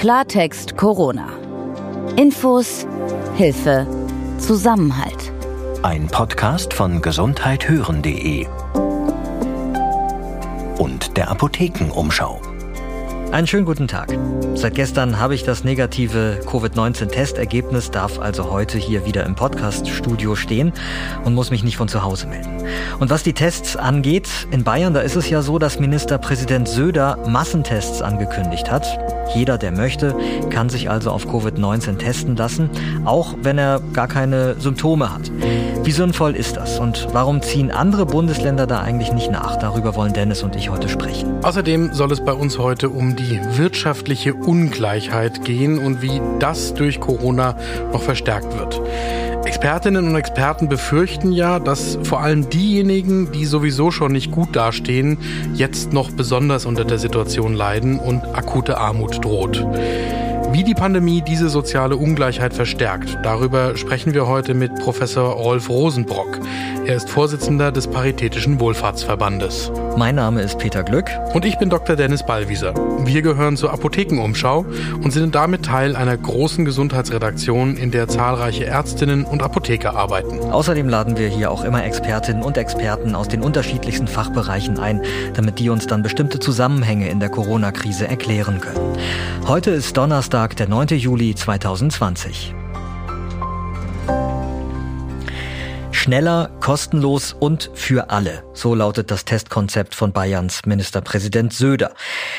Klartext Corona. Infos, Hilfe, Zusammenhalt. Ein Podcast von gesundheithören.de und der Apothekenumschau. Einen schönen guten Tag. Seit gestern habe ich das negative Covid-19-Testergebnis, darf also heute hier wieder im Podcast-Studio stehen und muss mich nicht von zu Hause melden. Und was die Tests angeht, in Bayern, da ist es ja so, dass Ministerpräsident Söder Massentests angekündigt hat. Jeder, der möchte, kann sich also auf Covid-19 testen lassen, auch wenn er gar keine Symptome hat. Wie sinnvoll ist das und warum ziehen andere Bundesländer da eigentlich nicht nach? Darüber wollen Dennis und ich heute sprechen. Außerdem soll es bei uns heute um die wirtschaftliche Ungleichheit gehen und wie das durch Corona noch verstärkt wird. Expertinnen und Experten befürchten ja, dass vor allem diejenigen, die sowieso schon nicht gut dastehen, jetzt noch besonders unter der Situation leiden und akute Armut droht. Wie die Pandemie diese soziale Ungleichheit verstärkt, darüber sprechen wir heute mit Professor Rolf Rosenbrock. Er ist Vorsitzender des Paritätischen Wohlfahrtsverbandes. Mein Name ist Peter Glück. Und ich bin Dr. Dennis Ballwieser. Wir gehören zur Apothekenumschau und sind damit Teil einer großen Gesundheitsredaktion, in der zahlreiche Ärztinnen und Apotheker arbeiten. Außerdem laden wir hier auch immer Expertinnen und Experten aus den unterschiedlichsten Fachbereichen ein, damit die uns dann bestimmte Zusammenhänge in der Corona-Krise erklären können. Heute ist Donnerstag, der 9. Juli 2020. Schneller, kostenlos und für alle. So lautet das Testkonzept von Bayerns Ministerpräsident Söder.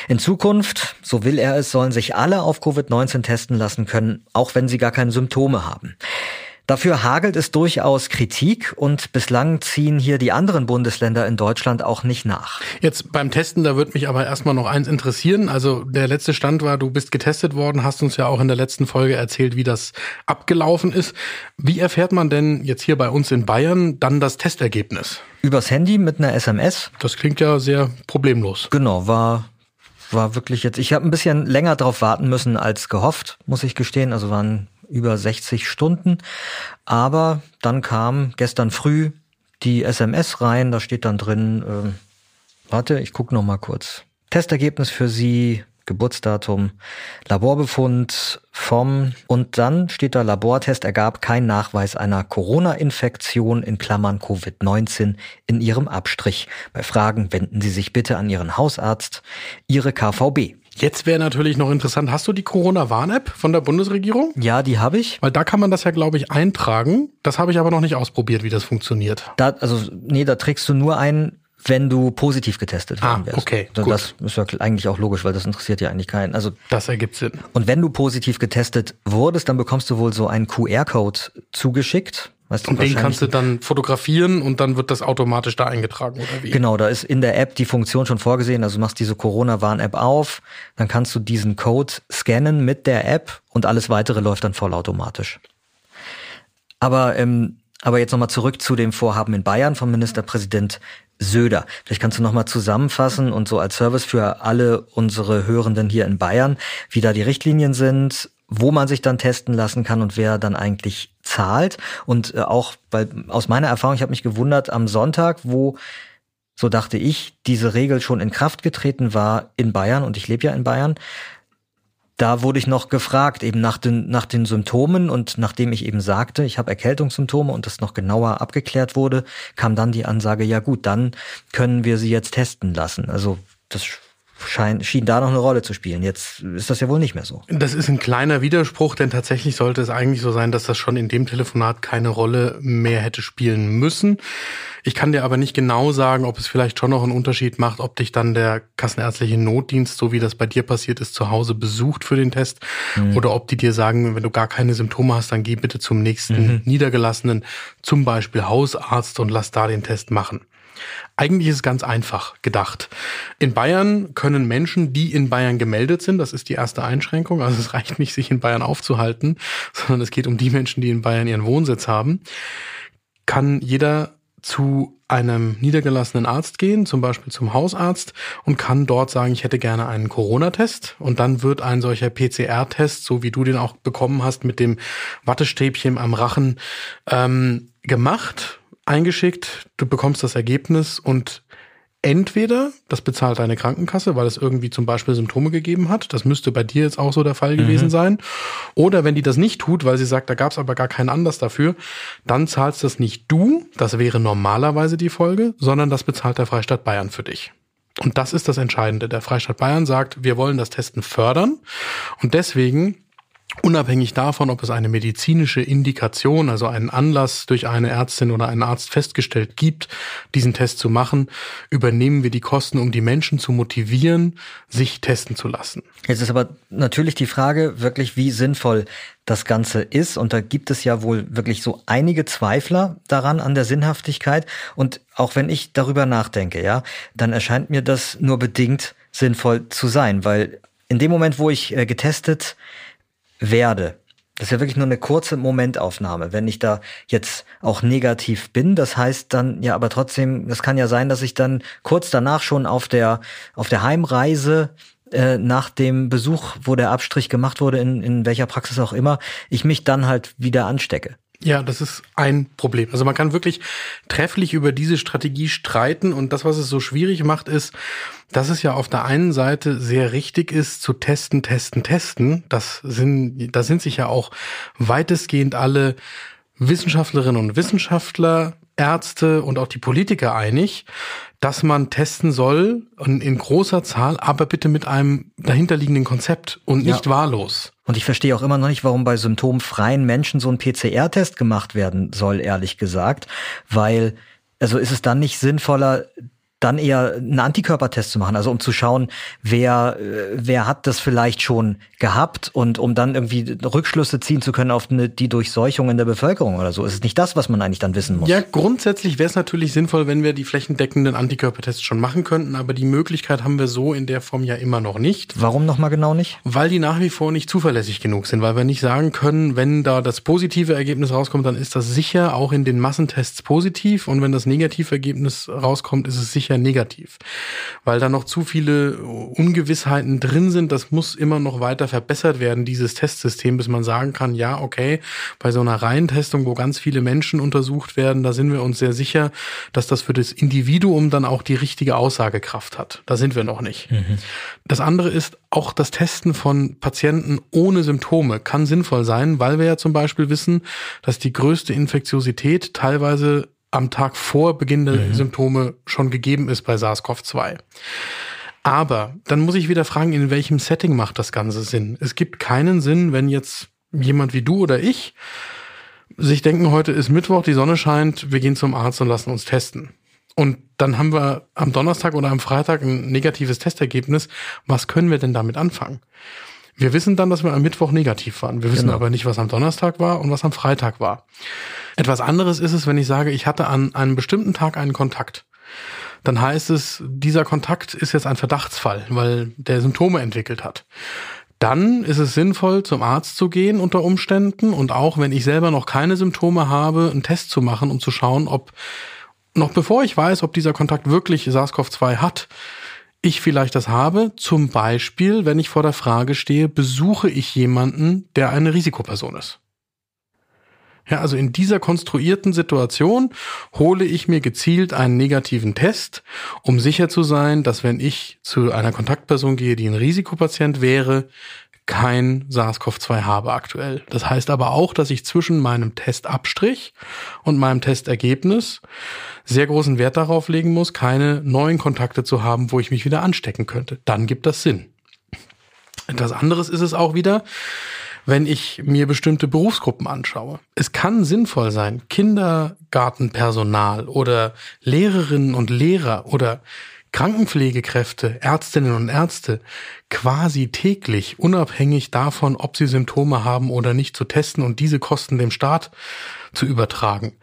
In Zukunft, so will er es, sollen sich alle auf Covid-19 testen lassen können, auch wenn sie gar keine Symptome haben. Dafür hagelt es durchaus Kritik und bislang ziehen hier die anderen Bundesländer in Deutschland auch nicht nach. Jetzt beim Testen, da würde mich aber erstmal noch eins interessieren. Also der letzte Stand war, du bist getestet worden, hast uns ja auch in der letzten Folge erzählt, wie das abgelaufen ist. Wie erfährt man denn jetzt hier bei uns in Bayern dann das Testergebnis? Übers Handy mit einer SMS. Das klingt ja sehr problemlos. Genau, war war wirklich jetzt. Ich habe ein bisschen länger drauf warten müssen als gehofft, muss ich gestehen. Also waren über 60 Stunden. Aber dann kam gestern früh die SMS rein, da steht dann drin, äh, warte, ich gucke noch mal kurz. Testergebnis für Sie, Geburtsdatum, Laborbefund vom und dann steht da Labortest ergab kein Nachweis einer Corona-Infektion in Klammern Covid-19 in Ihrem Abstrich. Bei Fragen wenden Sie sich bitte an Ihren Hausarzt, Ihre KVB. Jetzt wäre natürlich noch interessant, hast du die Corona-Warn-App von der Bundesregierung? Ja, die habe ich. Weil da kann man das ja, glaube ich, eintragen. Das habe ich aber noch nicht ausprobiert, wie das funktioniert. Da, also, nee, da trägst du nur ein, wenn du positiv getestet worden ah, okay. Also das ist ja eigentlich auch logisch, weil das interessiert ja eigentlich keinen. Also das ergibt Sinn. Und wenn du positiv getestet wurdest, dann bekommst du wohl so einen QR-Code zugeschickt Weißt und den kannst du dann fotografieren und dann wird das automatisch da eingetragen oder wie? Genau, da ist in der App die Funktion schon vorgesehen. Also du machst diese Corona-Warn-App auf, dann kannst du diesen Code scannen mit der App und alles weitere läuft dann vollautomatisch. Aber, ähm, aber jetzt nochmal zurück zu dem Vorhaben in Bayern vom Ministerpräsident Söder. Vielleicht kannst du nochmal zusammenfassen und so als Service für alle unsere Hörenden hier in Bayern, wie da die Richtlinien sind, wo man sich dann testen lassen kann und wer dann eigentlich zahlt. Und äh, auch, weil aus meiner Erfahrung, ich habe mich gewundert, am Sonntag, wo, so dachte ich, diese Regel schon in Kraft getreten war in Bayern, und ich lebe ja in Bayern, da wurde ich noch gefragt, eben nach den, nach den Symptomen und nachdem ich eben sagte, ich habe Erkältungssymptome und das noch genauer abgeklärt wurde, kam dann die Ansage, ja gut, dann können wir sie jetzt testen lassen. Also das schein, schien da noch eine Rolle zu spielen. Jetzt ist das ja wohl nicht mehr so. Das ist ein kleiner Widerspruch, denn tatsächlich sollte es eigentlich so sein, dass das schon in dem Telefonat keine Rolle mehr hätte spielen müssen. Ich kann dir aber nicht genau sagen, ob es vielleicht schon noch einen Unterschied macht, ob dich dann der kassenärztliche Notdienst, so wie das bei dir passiert ist, zu Hause besucht für den Test mhm. oder ob die dir sagen, wenn du gar keine Symptome hast, dann geh bitte zum nächsten mhm. Niedergelassenen, zum Beispiel Hausarzt und lass da den Test machen. Eigentlich ist es ganz einfach gedacht. In Bayern können Menschen, die in Bayern gemeldet sind, das ist die erste Einschränkung, also es reicht nicht, sich in Bayern aufzuhalten, sondern es geht um die Menschen, die in Bayern ihren Wohnsitz haben, kann jeder zu einem niedergelassenen Arzt gehen, zum Beispiel zum Hausarzt, und kann dort sagen, ich hätte gerne einen Corona-Test. Und dann wird ein solcher PCR-Test, so wie du den auch bekommen hast, mit dem Wattestäbchen am Rachen ähm, gemacht eingeschickt, du bekommst das Ergebnis und Entweder das bezahlt deine Krankenkasse, weil es irgendwie zum Beispiel Symptome gegeben hat. Das müsste bei dir jetzt auch so der Fall gewesen mhm. sein. Oder wenn die das nicht tut, weil sie sagt, da gab es aber gar keinen Anlass dafür, dann zahlst das nicht du, das wäre normalerweise die Folge, sondern das bezahlt der Freistaat Bayern für dich. Und das ist das Entscheidende. Der Freistaat Bayern sagt, wir wollen das Testen fördern. Und deswegen Unabhängig davon, ob es eine medizinische Indikation, also einen Anlass durch eine Ärztin oder einen Arzt festgestellt gibt, diesen Test zu machen, übernehmen wir die Kosten, um die Menschen zu motivieren, sich testen zu lassen. Jetzt ist aber natürlich die Frage wirklich, wie sinnvoll das Ganze ist. Und da gibt es ja wohl wirklich so einige Zweifler daran an der Sinnhaftigkeit. Und auch wenn ich darüber nachdenke, ja, dann erscheint mir das nur bedingt sinnvoll zu sein, weil in dem Moment, wo ich äh, getestet werde. Das ist ja wirklich nur eine kurze Momentaufnahme. Wenn ich da jetzt auch negativ bin, das heißt dann ja aber trotzdem, das kann ja sein, dass ich dann kurz danach schon auf der, auf der Heimreise äh, nach dem Besuch, wo der Abstrich gemacht wurde, in, in welcher Praxis auch immer, ich mich dann halt wieder anstecke. Ja, das ist ein Problem. Also man kann wirklich trefflich über diese Strategie streiten und das, was es so schwierig macht, ist, dass es ja auf der einen Seite sehr richtig ist, zu testen, testen, testen. Das sind, da sind sich ja auch weitestgehend alle Wissenschaftlerinnen und Wissenschaftler, Ärzte und auch die Politiker einig, dass man testen soll in großer Zahl, aber bitte mit einem dahinterliegenden Konzept und nicht ja. wahllos. Und ich verstehe auch immer noch nicht, warum bei symptomfreien Menschen so ein PCR-Test gemacht werden soll, ehrlich gesagt, weil also ist es dann nicht sinnvoller, dann eher einen Antikörpertest zu machen, also um zu schauen, wer, äh, wer hat das vielleicht schon gehabt und um dann irgendwie Rückschlüsse ziehen zu können auf eine, die Durchseuchung in der Bevölkerung oder so. Ist es nicht das, was man eigentlich dann wissen muss? Ja, grundsätzlich wäre es natürlich sinnvoll, wenn wir die flächendeckenden Antikörpertests schon machen könnten, aber die Möglichkeit haben wir so in der Form ja immer noch nicht. Warum nochmal genau nicht? Weil die nach wie vor nicht zuverlässig genug sind, weil wir nicht sagen können, wenn da das positive Ergebnis rauskommt, dann ist das sicher auch in den Massentests positiv und wenn das negative Ergebnis rauskommt, ist es sicher sicher negativ, weil da noch zu viele Ungewissheiten drin sind. Das muss immer noch weiter verbessert werden, dieses Testsystem, bis man sagen kann, ja, okay, bei so einer Reihentestung, wo ganz viele Menschen untersucht werden, da sind wir uns sehr sicher, dass das für das Individuum dann auch die richtige Aussagekraft hat. Da sind wir noch nicht. Mhm. Das andere ist, auch das Testen von Patienten ohne Symptome kann sinnvoll sein, weil wir ja zum Beispiel wissen, dass die größte Infektiosität teilweise am Tag vor Beginn der mhm. Symptome schon gegeben ist bei SARS-CoV-2. Aber dann muss ich wieder fragen, in welchem Setting macht das Ganze Sinn? Es gibt keinen Sinn, wenn jetzt jemand wie du oder ich sich denken, heute ist Mittwoch, die Sonne scheint, wir gehen zum Arzt und lassen uns testen. Und dann haben wir am Donnerstag oder am Freitag ein negatives Testergebnis. Was können wir denn damit anfangen? Wir wissen dann, dass wir am Mittwoch negativ waren. Wir wissen genau. aber nicht, was am Donnerstag war und was am Freitag war. Etwas anderes ist es, wenn ich sage, ich hatte an einem bestimmten Tag einen Kontakt. Dann heißt es, dieser Kontakt ist jetzt ein Verdachtsfall, weil der Symptome entwickelt hat. Dann ist es sinnvoll, zum Arzt zu gehen unter Umständen und auch wenn ich selber noch keine Symptome habe, einen Test zu machen, um zu schauen, ob noch bevor ich weiß, ob dieser Kontakt wirklich SARS-CoV-2 hat, ich vielleicht das habe. Zum Beispiel, wenn ich vor der Frage stehe, besuche ich jemanden, der eine Risikoperson ist. Ja, also in dieser konstruierten Situation hole ich mir gezielt einen negativen Test, um sicher zu sein, dass wenn ich zu einer Kontaktperson gehe, die ein Risikopatient wäre, kein SARS-CoV-2 habe aktuell. Das heißt aber auch, dass ich zwischen meinem Testabstrich und meinem Testergebnis sehr großen Wert darauf legen muss, keine neuen Kontakte zu haben, wo ich mich wieder anstecken könnte. Dann gibt das Sinn. Etwas anderes ist es auch wieder, wenn ich mir bestimmte Berufsgruppen anschaue. Es kann sinnvoll sein, Kindergartenpersonal oder Lehrerinnen und Lehrer oder Krankenpflegekräfte, Ärztinnen und Ärzte quasi täglich, unabhängig davon, ob sie Symptome haben oder nicht, zu testen und diese Kosten dem Staat zu übertragen.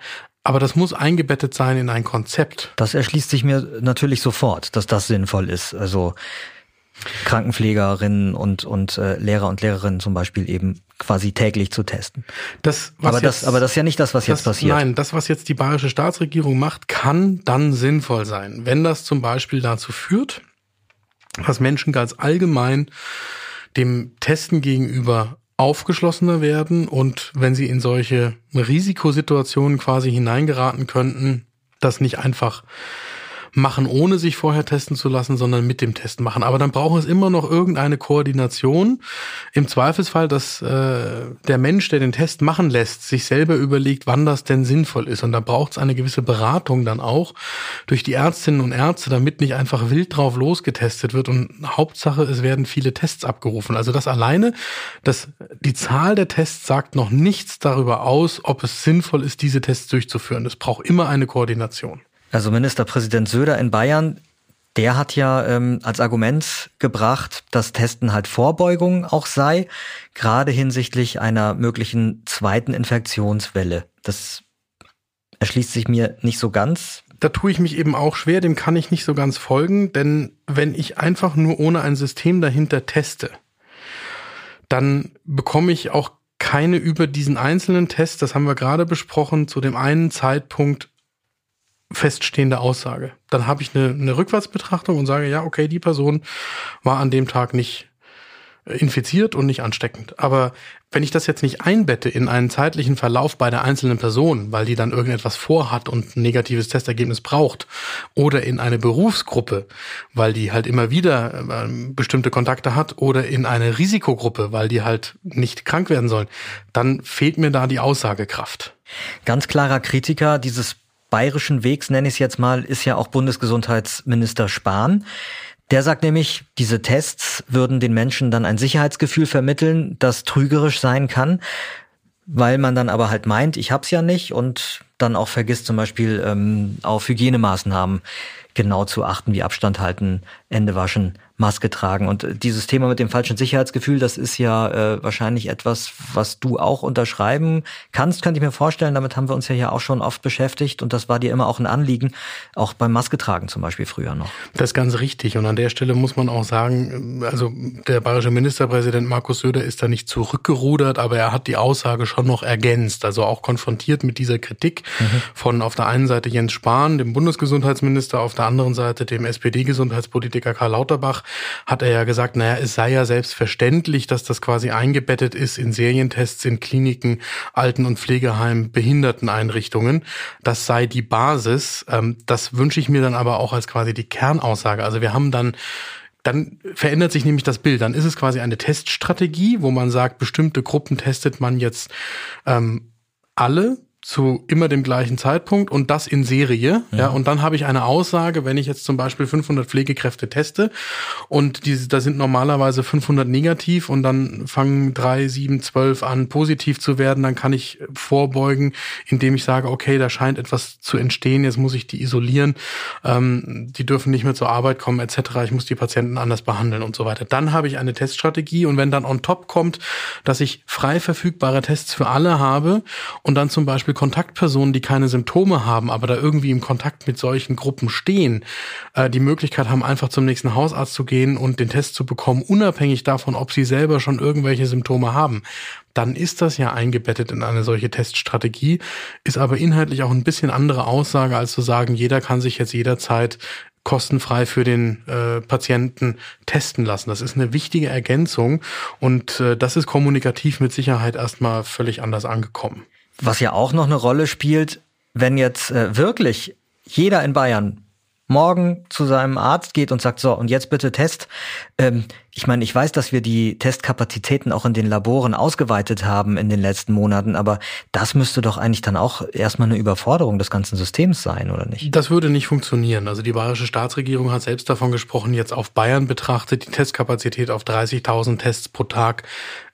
Aber das muss eingebettet sein in ein Konzept. Das erschließt sich mir natürlich sofort, dass das sinnvoll ist. Also Krankenpflegerinnen und, und äh, Lehrer und Lehrerinnen zum Beispiel eben quasi täglich zu testen. Das, was aber, jetzt, das, aber das ist ja nicht das, was das, jetzt passiert. Nein, das, was jetzt die bayerische Staatsregierung macht, kann dann sinnvoll sein. Wenn das zum Beispiel dazu führt, dass Menschen ganz allgemein dem Testen gegenüber aufgeschlossener werden und wenn sie in solche Risikosituationen quasi hineingeraten könnten, das nicht einfach machen, ohne sich vorher testen zu lassen, sondern mit dem Test machen. Aber dann braucht es immer noch irgendeine Koordination. Im Zweifelsfall, dass äh, der Mensch, der den Test machen lässt, sich selber überlegt, wann das denn sinnvoll ist. Und da braucht es eine gewisse Beratung dann auch durch die Ärztinnen und Ärzte, damit nicht einfach wild drauf losgetestet wird. Und Hauptsache, es werden viele Tests abgerufen. Also das alleine, dass die Zahl der Tests sagt noch nichts darüber aus, ob es sinnvoll ist, diese Tests durchzuführen. Es braucht immer eine Koordination. Also Ministerpräsident Söder in Bayern, der hat ja ähm, als Argument gebracht, dass Testen halt Vorbeugung auch sei, gerade hinsichtlich einer möglichen zweiten Infektionswelle. Das erschließt sich mir nicht so ganz. Da tue ich mich eben auch schwer, dem kann ich nicht so ganz folgen, denn wenn ich einfach nur ohne ein System dahinter teste, dann bekomme ich auch keine über diesen einzelnen Test, das haben wir gerade besprochen, zu dem einen Zeitpunkt feststehende Aussage. Dann habe ich eine, eine Rückwärtsbetrachtung und sage, ja, okay, die Person war an dem Tag nicht infiziert und nicht ansteckend. Aber wenn ich das jetzt nicht einbette in einen zeitlichen Verlauf bei der einzelnen Person, weil die dann irgendetwas vorhat und ein negatives Testergebnis braucht, oder in eine Berufsgruppe, weil die halt immer wieder äh, bestimmte Kontakte hat, oder in eine Risikogruppe, weil die halt nicht krank werden sollen, dann fehlt mir da die Aussagekraft. Ganz klarer Kritiker dieses bayerischen Wegs, nenne ich es jetzt mal, ist ja auch Bundesgesundheitsminister Spahn. Der sagt nämlich, diese Tests würden den Menschen dann ein Sicherheitsgefühl vermitteln, das trügerisch sein kann, weil man dann aber halt meint, ich hab's ja nicht und dann auch vergisst zum Beispiel ähm, auf Hygienemaßnahmen genau zu achten, wie Abstand halten, Ende waschen, Maske tragen. Und dieses Thema mit dem falschen Sicherheitsgefühl, das ist ja äh, wahrscheinlich etwas, was du auch unterschreiben kannst, könnte ich mir vorstellen. Damit haben wir uns ja hier auch schon oft beschäftigt und das war dir immer auch ein Anliegen, auch beim Maske tragen zum Beispiel früher noch. Das ist ganz richtig. Und an der Stelle muss man auch sagen, also der bayerische Ministerpräsident Markus Söder ist da nicht zurückgerudert, aber er hat die Aussage schon noch ergänzt, also auch konfrontiert mit dieser Kritik mhm. von auf der einen Seite Jens Spahn, dem Bundesgesundheitsminister, auf der anderen Seite dem SPD-Gesundheitspolitiker Karl Lauterbach, hat er ja gesagt, naja, es sei ja selbstverständlich, dass das quasi eingebettet ist in Serientests in Kliniken, Alten- und Pflegeheimen, Behinderteneinrichtungen. Das sei die Basis. Ähm, das wünsche ich mir dann aber auch als quasi die Kernaussage. Also wir haben dann dann verändert sich nämlich das Bild. Dann ist es quasi eine Teststrategie, wo man sagt, bestimmte Gruppen testet man jetzt ähm, alle zu immer dem gleichen Zeitpunkt und das in Serie. Ja, ja und dann habe ich eine Aussage, wenn ich jetzt zum Beispiel 500 Pflegekräfte teste und diese, da sind normalerweise 500 negativ und dann fangen drei, sieben, zwölf an positiv zu werden, dann kann ich vorbeugen, indem ich sage, okay, da scheint etwas zu entstehen, jetzt muss ich die isolieren, ähm, die dürfen nicht mehr zur Arbeit kommen etc. Ich muss die Patienten anders behandeln und so weiter. Dann habe ich eine Teststrategie und wenn dann on top kommt, dass ich frei verfügbare Tests für alle habe und dann zum Beispiel Beispiel Kontaktpersonen, die keine Symptome haben, aber da irgendwie im Kontakt mit solchen Gruppen stehen, äh, die Möglichkeit haben, einfach zum nächsten Hausarzt zu gehen und den Test zu bekommen, unabhängig davon, ob sie selber schon irgendwelche Symptome haben, dann ist das ja eingebettet in eine solche Teststrategie, ist aber inhaltlich auch ein bisschen andere Aussage, als zu sagen, jeder kann sich jetzt jederzeit kostenfrei für den äh, Patienten testen lassen. Das ist eine wichtige Ergänzung und äh, das ist kommunikativ mit Sicherheit erstmal völlig anders angekommen. Was ja auch noch eine Rolle spielt, wenn jetzt äh, wirklich jeder in Bayern morgen zu seinem Arzt geht und sagt, so, und jetzt bitte Test. Ähm, ich meine, ich weiß, dass wir die Testkapazitäten auch in den Laboren ausgeweitet haben in den letzten Monaten, aber das müsste doch eigentlich dann auch erstmal eine Überforderung des ganzen Systems sein, oder nicht? Das würde nicht funktionieren. Also die bayerische Staatsregierung hat selbst davon gesprochen, jetzt auf Bayern betrachtet, die Testkapazität auf 30.000 Tests pro Tag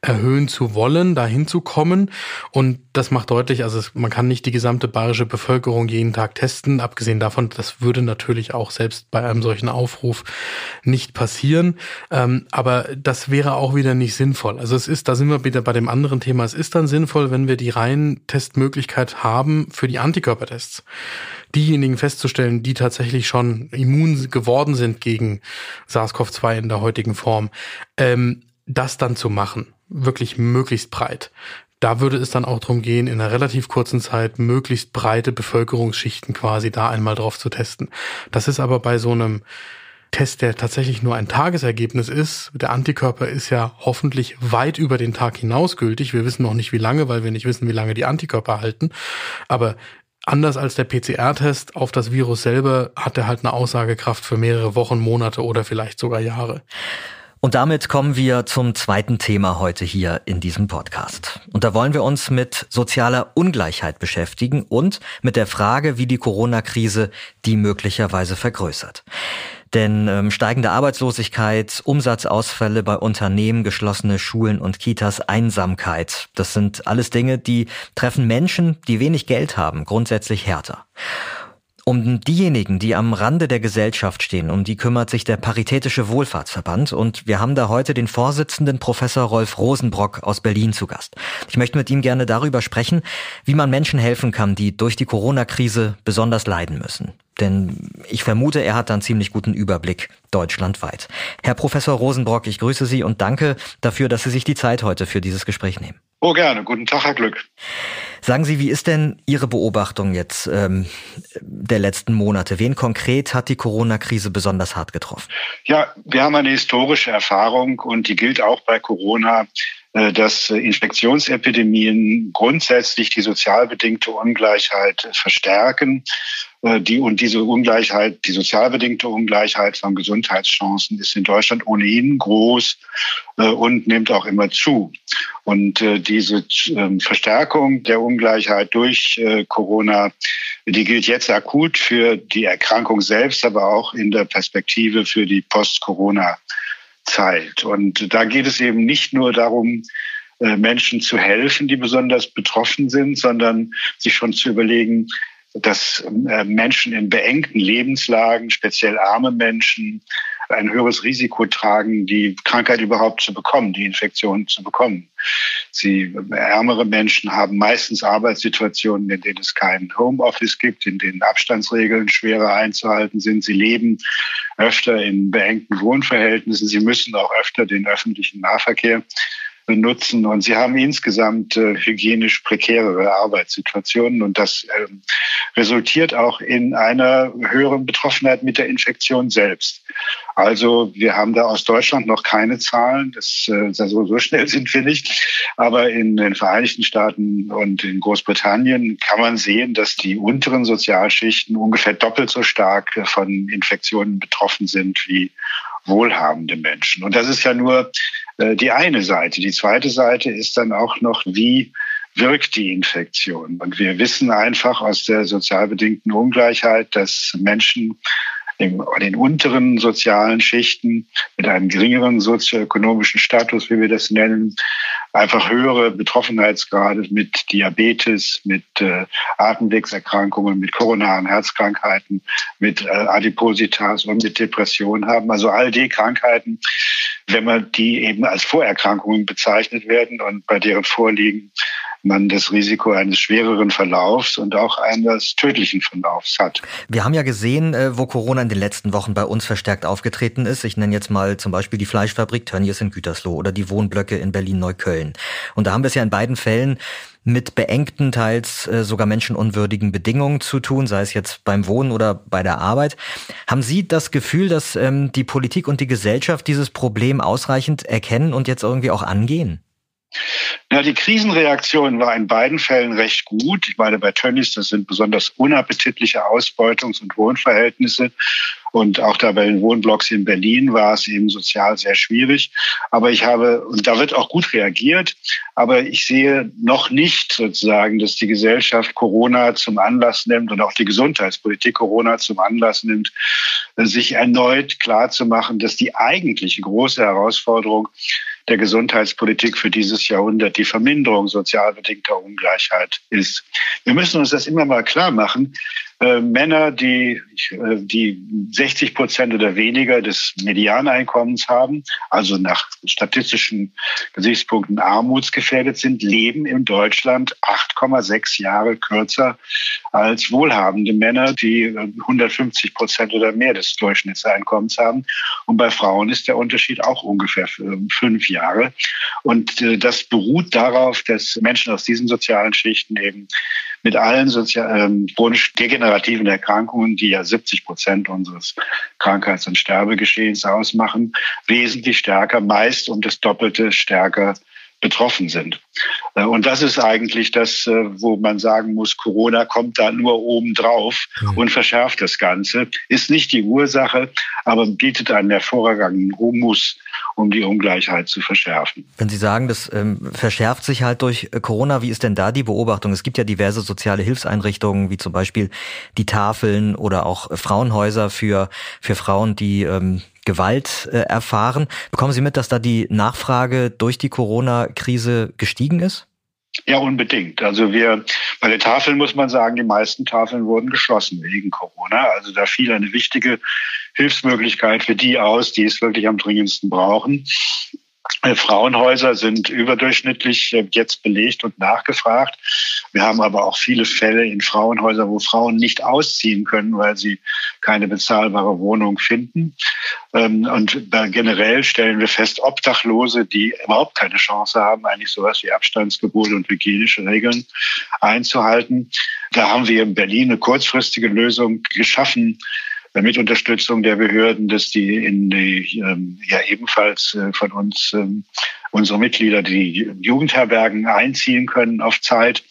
erhöhen zu wollen, dahin zu kommen. Und das macht deutlich, also man kann nicht die gesamte bayerische Bevölkerung jeden Tag testen. Abgesehen davon, das würde natürlich auch selbst bei einem solchen Aufruf nicht passieren. Ähm, aber das wäre auch wieder nicht sinnvoll. Also es ist, da sind wir wieder bei dem anderen Thema. Es ist dann sinnvoll, wenn wir die reinen Testmöglichkeit haben für die Antikörpertests. Diejenigen festzustellen, die tatsächlich schon immun geworden sind gegen SARS-CoV-2 in der heutigen Form, ähm, das dann zu machen. Wirklich möglichst breit. Da würde es dann auch darum gehen, in einer relativ kurzen Zeit möglichst breite Bevölkerungsschichten quasi da einmal drauf zu testen. Das ist aber bei so einem Test, der tatsächlich nur ein Tagesergebnis ist. Der Antikörper ist ja hoffentlich weit über den Tag hinaus gültig. Wir wissen noch nicht wie lange, weil wir nicht wissen, wie lange die Antikörper halten. Aber anders als der PCR-Test auf das Virus selber hat er halt eine Aussagekraft für mehrere Wochen, Monate oder vielleicht sogar Jahre. Und damit kommen wir zum zweiten Thema heute hier in diesem Podcast. Und da wollen wir uns mit sozialer Ungleichheit beschäftigen und mit der Frage, wie die Corona-Krise die möglicherweise vergrößert. Denn ähm, steigende Arbeitslosigkeit, Umsatzausfälle bei Unternehmen, geschlossene Schulen und Kitas, Einsamkeit, das sind alles Dinge, die treffen Menschen, die wenig Geld haben, grundsätzlich härter. Um diejenigen, die am Rande der Gesellschaft stehen, um die kümmert sich der Paritätische Wohlfahrtsverband und wir haben da heute den Vorsitzenden Professor Rolf Rosenbrock aus Berlin zu Gast. Ich möchte mit ihm gerne darüber sprechen, wie man Menschen helfen kann, die durch die Corona-Krise besonders leiden müssen. Denn ich vermute, er hat einen ziemlich guten Überblick deutschlandweit. Herr Professor Rosenbrock, ich grüße Sie und danke dafür, dass Sie sich die Zeit heute für dieses Gespräch nehmen. Oh, gerne. Guten Tag, Herr Glück. Sagen Sie, wie ist denn Ihre Beobachtung jetzt ähm, der letzten Monate? Wen konkret hat die Corona-Krise besonders hart getroffen? Ja, wir haben eine historische Erfahrung und die gilt auch bei Corona äh, dass Infektionsepidemien grundsätzlich die sozial bedingte Ungleichheit verstärken. Äh, die, und diese Ungleichheit, die sozial bedingte Ungleichheit von Gesundheitschancen ist in Deutschland ohnehin groß äh, und nimmt auch immer zu. Und diese ähm, Verstärkung der Ungleichheit durch Corona, die gilt jetzt akut für die Erkrankung selbst, aber auch in der Perspektive für die Post-Corona Zeit. Und da geht es eben nicht nur darum, äh, Menschen zu helfen, die besonders betroffen sind, sondern sich schon zu überlegen, dass äh, Menschen in beengten Lebenslagen, speziell arme Menschen, ein höheres Risiko tragen, die Krankheit überhaupt zu bekommen, die Infektion zu bekommen. Sie, ärmere Menschen haben meistens Arbeitssituationen, in denen es kein Homeoffice gibt, in denen Abstandsregeln schwerer einzuhalten sind. Sie leben öfter in beengten Wohnverhältnissen. Sie müssen auch öfter den öffentlichen Nahverkehr benutzen. Und sie haben insgesamt äh, hygienisch prekärere Arbeitssituationen. Und das äh, resultiert auch in einer höheren Betroffenheit mit der Infektion selbst. Also wir haben da aus Deutschland noch keine Zahlen. Das, äh, so, so schnell sind wir nicht. Aber in den Vereinigten Staaten und in Großbritannien kann man sehen, dass die unteren Sozialschichten ungefähr doppelt so stark von Infektionen betroffen sind wie wohlhabende Menschen. Und das ist ja nur äh, die eine Seite. Die zweite Seite ist dann auch noch, wie wirkt die Infektion. Und wir wissen einfach aus der sozial bedingten Ungleichheit, dass Menschen in den unteren sozialen Schichten mit einem geringeren sozioökonomischen Status, wie wir das nennen, einfach höhere Betroffenheitsgrade mit Diabetes, mit äh, Atemwegserkrankungen, mit koronaren Herzkrankheiten, mit äh, Adipositas und mit Depressionen haben. Also all die Krankheiten, wenn man die eben als Vorerkrankungen bezeichnet werden und bei deren Vorliegen man das Risiko eines schwereren Verlaufs und auch eines tödlichen Verlaufs hat. Wir haben ja gesehen, äh, wo Corona in den letzten Wochen bei uns verstärkt aufgetreten ist. Ich nenne jetzt mal zum Beispiel die Fleischfabrik Tönnies in Gütersloh oder die Wohnblöcke in Berlin-Neukölln. Und da haben wir es ja in beiden Fällen mit beengten, teils äh, sogar menschenunwürdigen Bedingungen zu tun, sei es jetzt beim Wohnen oder bei der Arbeit. Haben Sie das Gefühl, dass ähm, die Politik und die Gesellschaft dieses Problem ausreichend erkennen und jetzt irgendwie auch angehen? Ja, die Krisenreaktion war in beiden Fällen recht gut. Ich meine, bei Tönnies, das sind besonders unappetitliche Ausbeutungs- und Wohnverhältnisse. Und auch da bei den Wohnblocks in Berlin war es eben sozial sehr schwierig. Aber ich habe, und da wird auch gut reagiert, aber ich sehe noch nicht sozusagen, dass die Gesellschaft Corona zum Anlass nimmt und auch die Gesundheitspolitik Corona zum Anlass nimmt, sich erneut klarzumachen, dass die eigentliche große Herausforderung der Gesundheitspolitik für dieses Jahrhundert die Verminderung sozial bedingter Ungleichheit ist. Wir müssen uns das immer mal klar machen. Äh, Männer, die, äh, die 60 Prozent oder weniger des Medianeinkommens haben, also nach statistischen Gesichtspunkten armutsgefährdet sind, leben in Deutschland 8,6 Jahre kürzer als wohlhabende Männer, die 150 äh, Prozent oder mehr des Durchschnittseinkommens haben. Und bei Frauen ist der Unterschied auch ungefähr fünf Jahre. Und das beruht darauf, dass Menschen aus diesen sozialen Schichten eben mit allen sozial, ähm, chronisch degenerativen Erkrankungen, die ja 70 Prozent unseres Krankheits- und Sterbegeschehens ausmachen, wesentlich stärker, meist um das Doppelte stärker betroffen sind. Äh, und das ist eigentlich das, äh, wo man sagen muss, Corona kommt da nur obendrauf mhm. und verschärft das Ganze. Ist nicht die Ursache, aber bietet einen hervorragenden Humus, um die Ungleichheit zu verschärfen. Wenn Sie sagen, das ähm, verschärft sich halt durch äh, Corona, wie ist denn da die Beobachtung? Es gibt ja diverse soziale Hilfseinrichtungen, wie zum Beispiel die Tafeln oder auch Frauenhäuser für, für Frauen, die ähm, Gewalt äh, erfahren. Bekommen Sie mit, dass da die Nachfrage durch die Corona-Krise gestiegen ist? Ja, unbedingt. Also wir, bei den Tafeln muss man sagen, die meisten Tafeln wurden geschlossen wegen Corona. Also da fiel eine wichtige Hilfsmöglichkeit für die aus, die es wirklich am dringendsten brauchen. Äh, Frauenhäuser sind überdurchschnittlich äh, jetzt belegt und nachgefragt. Wir haben aber auch viele Fälle in Frauenhäusern, wo Frauen nicht ausziehen können, weil sie keine bezahlbare Wohnung finden. Ähm, und generell stellen wir fest, Obdachlose, die überhaupt keine Chance haben, eigentlich sowas wie Abstandsgebote und hygienische Regeln einzuhalten. Da haben wir in Berlin eine kurzfristige Lösung geschaffen, mit Unterstützung der Behörden, dass die in die ähm, ja ebenfalls äh, von uns ähm, unsere Mitglieder die Jugendherbergen einziehen können auf Zeit.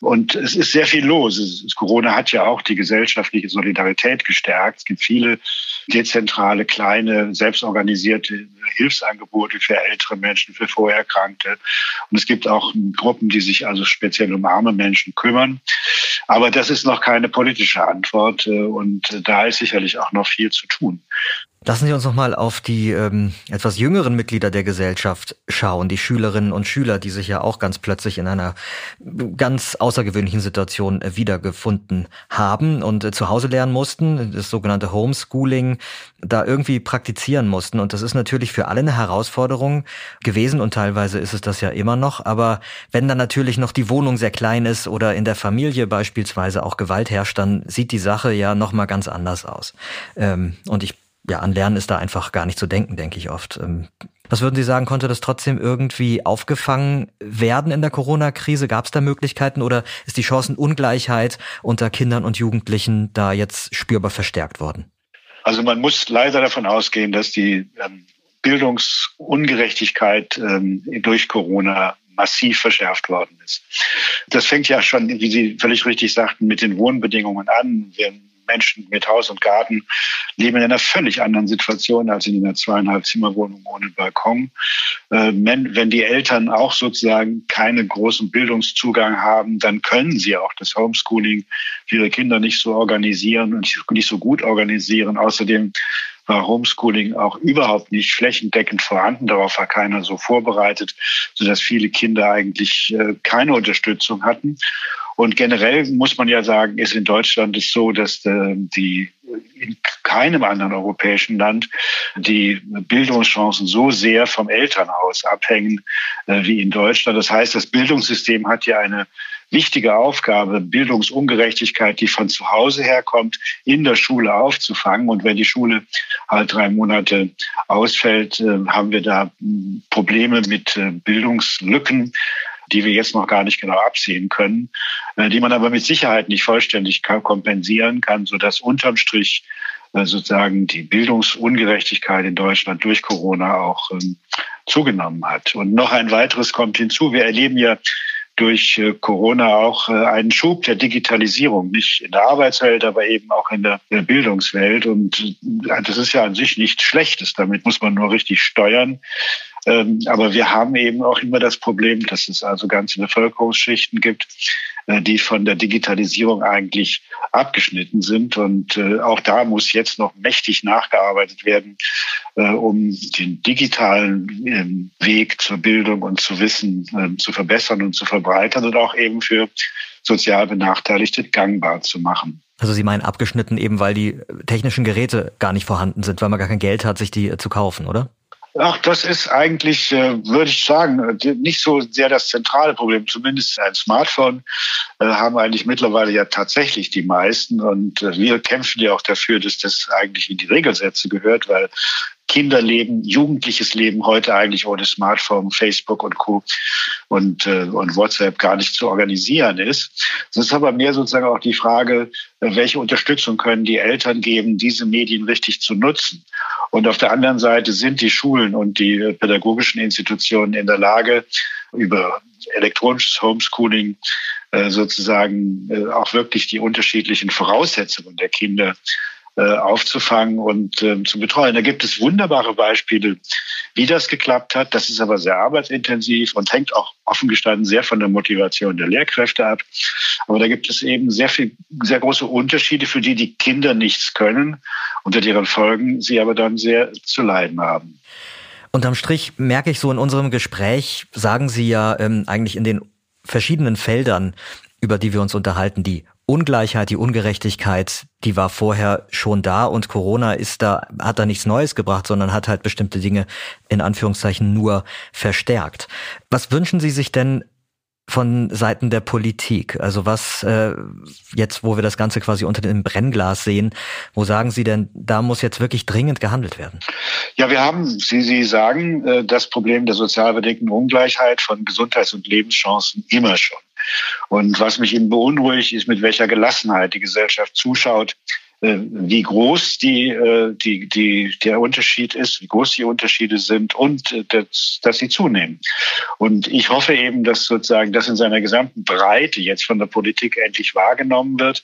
Und es ist sehr viel los. Es, Corona hat ja auch die gesellschaftliche Solidarität gestärkt. Es gibt viele dezentrale, kleine, selbstorganisierte Hilfsangebote für ältere Menschen, für Vorerkrankte. Und es gibt auch Gruppen, die sich also speziell um arme Menschen kümmern. Aber das ist noch keine politische Antwort. Äh, und da ist sicherlich auch noch viel zu tun. Lassen Sie uns noch mal auf die ähm, etwas jüngeren Mitglieder der Gesellschaft schauen, die Schülerinnen und Schüler, die sich ja auch ganz plötzlich in einer ganz außergewöhnlichen Situation äh, wiedergefunden haben und äh, zu Hause lernen mussten, das sogenannte Homeschooling, da irgendwie praktizieren mussten. Und das ist natürlich für alle eine Herausforderung gewesen und teilweise ist es das ja immer noch. Aber wenn dann natürlich noch die Wohnung sehr klein ist oder in der Familie beispielsweise auch Gewalt herrscht, dann sieht die Sache ja noch mal ganz anders aus. Ähm, und ich ja, an Lernen ist da einfach gar nicht zu denken, denke ich oft. Ähm, was würden Sie sagen, konnte das trotzdem irgendwie aufgefangen werden in der Corona-Krise? Gab es da Möglichkeiten oder ist die Chancenungleichheit unter Kindern und Jugendlichen da jetzt spürbar verstärkt worden? Also man muss leider davon ausgehen, dass die ähm, Bildungsungerechtigkeit ähm, durch Corona massiv verschärft worden ist. Das fängt ja schon, wie Sie völlig richtig sagten, mit den Wohnbedingungen an. Wir Menschen mit Haus und Garten leben in einer völlig anderen Situation als in einer zweieinhalb Zimmerwohnung ohne Balkon. Äh, wenn die Eltern auch sozusagen keinen großen Bildungszugang haben, dann können sie auch das Homeschooling für ihre Kinder nicht so organisieren und nicht so gut organisieren. Außerdem war Homeschooling auch überhaupt nicht flächendeckend vorhanden. Darauf war keiner so vorbereitet, sodass viele Kinder eigentlich äh, keine Unterstützung hatten. Und generell muss man ja sagen, ist in Deutschland es so, dass äh, die in keinem anderen europäischen Land die Bildungschancen so sehr vom Elternhaus abhängen äh, wie in Deutschland. Das heißt, das Bildungssystem hat ja eine wichtige Aufgabe, Bildungsungerechtigkeit, die von zu Hause herkommt, in der Schule aufzufangen. Und wenn die Schule halt drei Monate ausfällt, äh, haben wir da Probleme mit äh, Bildungslücken die wir jetzt noch gar nicht genau absehen können, äh, die man aber mit Sicherheit nicht vollständig kompensieren kann, sodass unterm Strich äh, sozusagen die Bildungsungerechtigkeit in Deutschland durch Corona auch ähm, zugenommen hat. Und noch ein weiteres kommt hinzu. Wir erleben ja durch äh, Corona auch einen Schub der Digitalisierung, nicht in der Arbeitswelt, aber eben auch in der Bildungswelt. Und das ist ja an sich nichts Schlechtes. Damit muss man nur richtig steuern. Ähm, aber wir haben eben auch immer das Problem, dass es also ganze Bevölkerungsschichten gibt, äh, die von der Digitalisierung eigentlich abgeschnitten sind. Und äh, auch da muss jetzt noch mächtig nachgearbeitet werden, äh, um den digitalen ähm, Weg zur Bildung und zu Wissen ähm, zu verbessern und zu verbreitern und auch eben für sozial Benachteiligte gangbar zu machen. Also Sie meinen abgeschnitten eben, weil die technischen Geräte gar nicht vorhanden sind, weil man gar kein Geld hat, sich die zu kaufen, oder? Ach, das ist eigentlich, äh, würde ich sagen, nicht so sehr das zentrale Problem. Zumindest ein Smartphone äh, haben eigentlich mittlerweile ja tatsächlich die meisten. Und äh, wir kämpfen ja auch dafür, dass das eigentlich in die Regelsätze gehört, weil Kinderleben, jugendliches Leben heute eigentlich ohne Smartphone, Facebook und Co. und, und WhatsApp gar nicht zu organisieren ist. Es ist aber mehr sozusagen auch die Frage, welche Unterstützung können die Eltern geben, diese Medien richtig zu nutzen. Und auf der anderen Seite sind die Schulen und die pädagogischen Institutionen in der Lage, über elektronisches Homeschooling äh, sozusagen äh, auch wirklich die unterschiedlichen Voraussetzungen der Kinder äh, aufzufangen und äh, zu betreuen. Da gibt es wunderbare Beispiele, wie das geklappt hat. Das ist aber sehr arbeitsintensiv und hängt auch offen gestanden sehr von der Motivation der Lehrkräfte ab. Aber da gibt es eben sehr viel, sehr große Unterschiede, für die die Kinder nichts können, unter deren Folgen sie aber dann sehr zu leiden haben. Unterm Strich merke ich so in unserem Gespräch, sagen Sie ja ähm, eigentlich in den verschiedenen Feldern, über die wir uns unterhalten, die Ungleichheit, die Ungerechtigkeit, die war vorher schon da und Corona ist da, hat da nichts Neues gebracht, sondern hat halt bestimmte Dinge in Anführungszeichen nur verstärkt. Was wünschen Sie sich denn von Seiten der Politik? Also was äh, jetzt, wo wir das Ganze quasi unter dem Brennglas sehen, wo sagen Sie denn, da muss jetzt wirklich dringend gehandelt werden? Ja, wir haben, Sie, Sie sagen, äh, das Problem der sozial bedingten Ungleichheit von Gesundheits- und Lebenschancen immer schon. Und was mich eben beunruhigt, ist, mit welcher Gelassenheit die Gesellschaft zuschaut, äh, wie groß die, äh, die, die, der Unterschied ist, wie groß die Unterschiede sind und äh, dass, dass sie zunehmen. Und ich hoffe eben, dass sozusagen das in seiner gesamten Breite jetzt von der Politik endlich wahrgenommen wird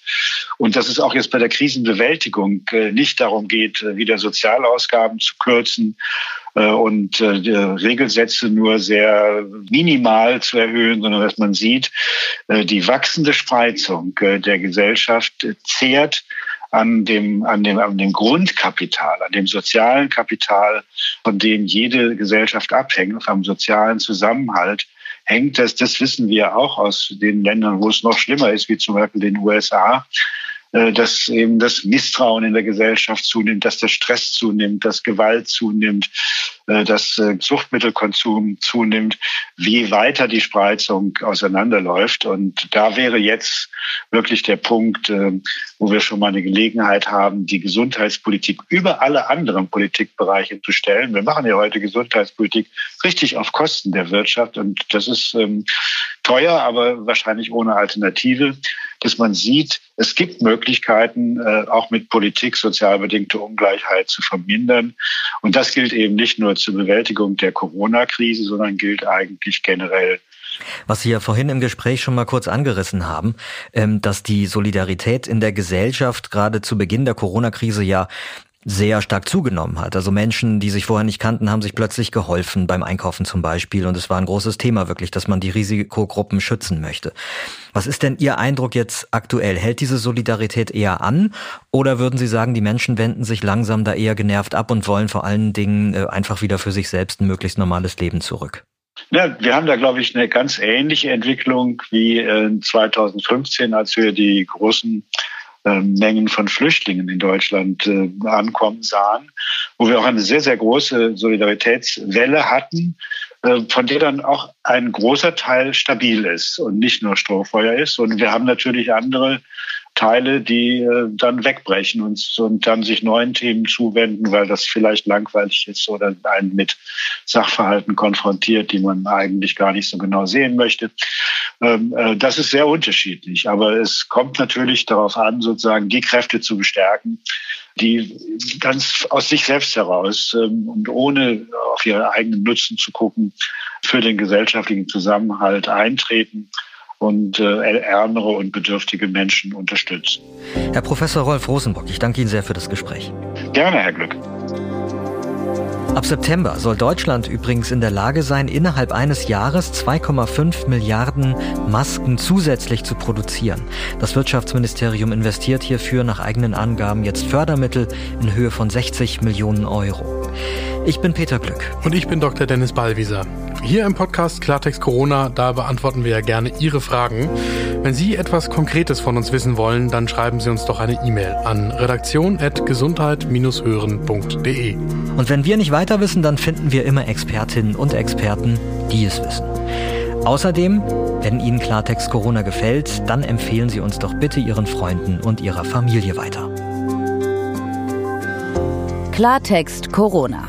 und dass es auch jetzt bei der Krisenbewältigung nicht darum geht, wieder Sozialausgaben zu kürzen, und Regelsätze nur sehr minimal zu erhöhen, sondern dass man sieht, die wachsende Spreizung der Gesellschaft zehrt an dem, an dem, an dem Grundkapital, an dem sozialen Kapital, von dem jede Gesellschaft abhängt, am sozialen Zusammenhalt hängt das, das wissen wir auch aus den Ländern, wo es noch schlimmer ist, wie zum Beispiel den USA, äh, dass eben das Misstrauen in der Gesellschaft zunimmt, dass der Stress zunimmt, dass Gewalt zunimmt, äh, dass äh, Suchtmittelkonsum zunimmt, wie weiter die Spreizung auseinanderläuft. Und da wäre jetzt wirklich der Punkt, wo wir schon mal eine Gelegenheit haben, die Gesundheitspolitik über alle anderen Politikbereiche zu stellen. Wir machen ja heute Gesundheitspolitik richtig auf Kosten der Wirtschaft und das ist ähm, teuer, aber wahrscheinlich ohne Alternative, dass man sieht, es gibt Möglichkeiten, äh, auch mit Politik sozialbedingte Ungleichheit zu vermindern. Und das gilt eben nicht nur zur Bewältigung der Corona-Krise, sondern gilt eigentlich generell was Sie ja vorhin im Gespräch schon mal kurz angerissen haben, ähm, dass die Solidarität in der Gesellschaft gerade zu Beginn der Corona-Krise ja sehr stark zugenommen hat. Also Menschen, die sich vorher nicht kannten, haben sich plötzlich geholfen, beim Einkaufen zum Beispiel. Und es war ein großes Thema wirklich, dass man die Risikogruppen schützen möchte. Was ist denn Ihr Eindruck jetzt aktuell? Hält diese Solidarität eher an? Oder würden Sie sagen, die Menschen wenden sich langsam da eher genervt ab und wollen vor allen Dingen äh, einfach wieder für sich selbst ein möglichst normales Leben zurück? Ja, wir haben da, glaube ich, eine ganz ähnliche Entwicklung wie 2015, äh, als wir die großen Mengen von Flüchtlingen in Deutschland äh, ankommen sahen, wo wir auch eine sehr, sehr große Solidaritätswelle hatten, äh, von der dann auch ein großer Teil stabil ist und nicht nur Strohfeuer ist. Und wir haben natürlich andere Teile, die äh, dann wegbrechen und, und dann sich neuen Themen zuwenden, weil das vielleicht langweilig ist oder einen mit Sachverhalten konfrontiert, die man eigentlich gar nicht so genau sehen möchte. Ähm, äh, das ist sehr unterschiedlich. Aber es kommt natürlich darauf an, sozusagen die Kräfte zu bestärken, die ganz aus sich selbst heraus ähm, und ohne auf ihre eigenen Nutzen zu gucken, für den gesellschaftlichen Zusammenhalt eintreten und äh, ärmere und bedürftige Menschen unterstützen. Herr Professor Rolf Rosenbock, ich danke Ihnen sehr für das Gespräch. Gerne, Herr Glück. Ab September soll Deutschland übrigens in der Lage sein, innerhalb eines Jahres 2,5 Milliarden Masken zusätzlich zu produzieren. Das Wirtschaftsministerium investiert hierfür nach eigenen Angaben jetzt Fördermittel in Höhe von 60 Millionen Euro. Ich bin Peter Glück. Und ich bin Dr. Dennis Ballwieser. Hier im Podcast Klartext Corona, da beantworten wir ja gerne Ihre Fragen. Wenn Sie etwas Konkretes von uns wissen wollen, dann schreiben Sie uns doch eine E-Mail an redaktion.gesundheit-hören.de. Und wenn wir nicht weiter wissen, dann finden wir immer Expertinnen und Experten, die es wissen. Außerdem, wenn Ihnen Klartext Corona gefällt, dann empfehlen Sie uns doch bitte Ihren Freunden und Ihrer Familie weiter. Klartext Corona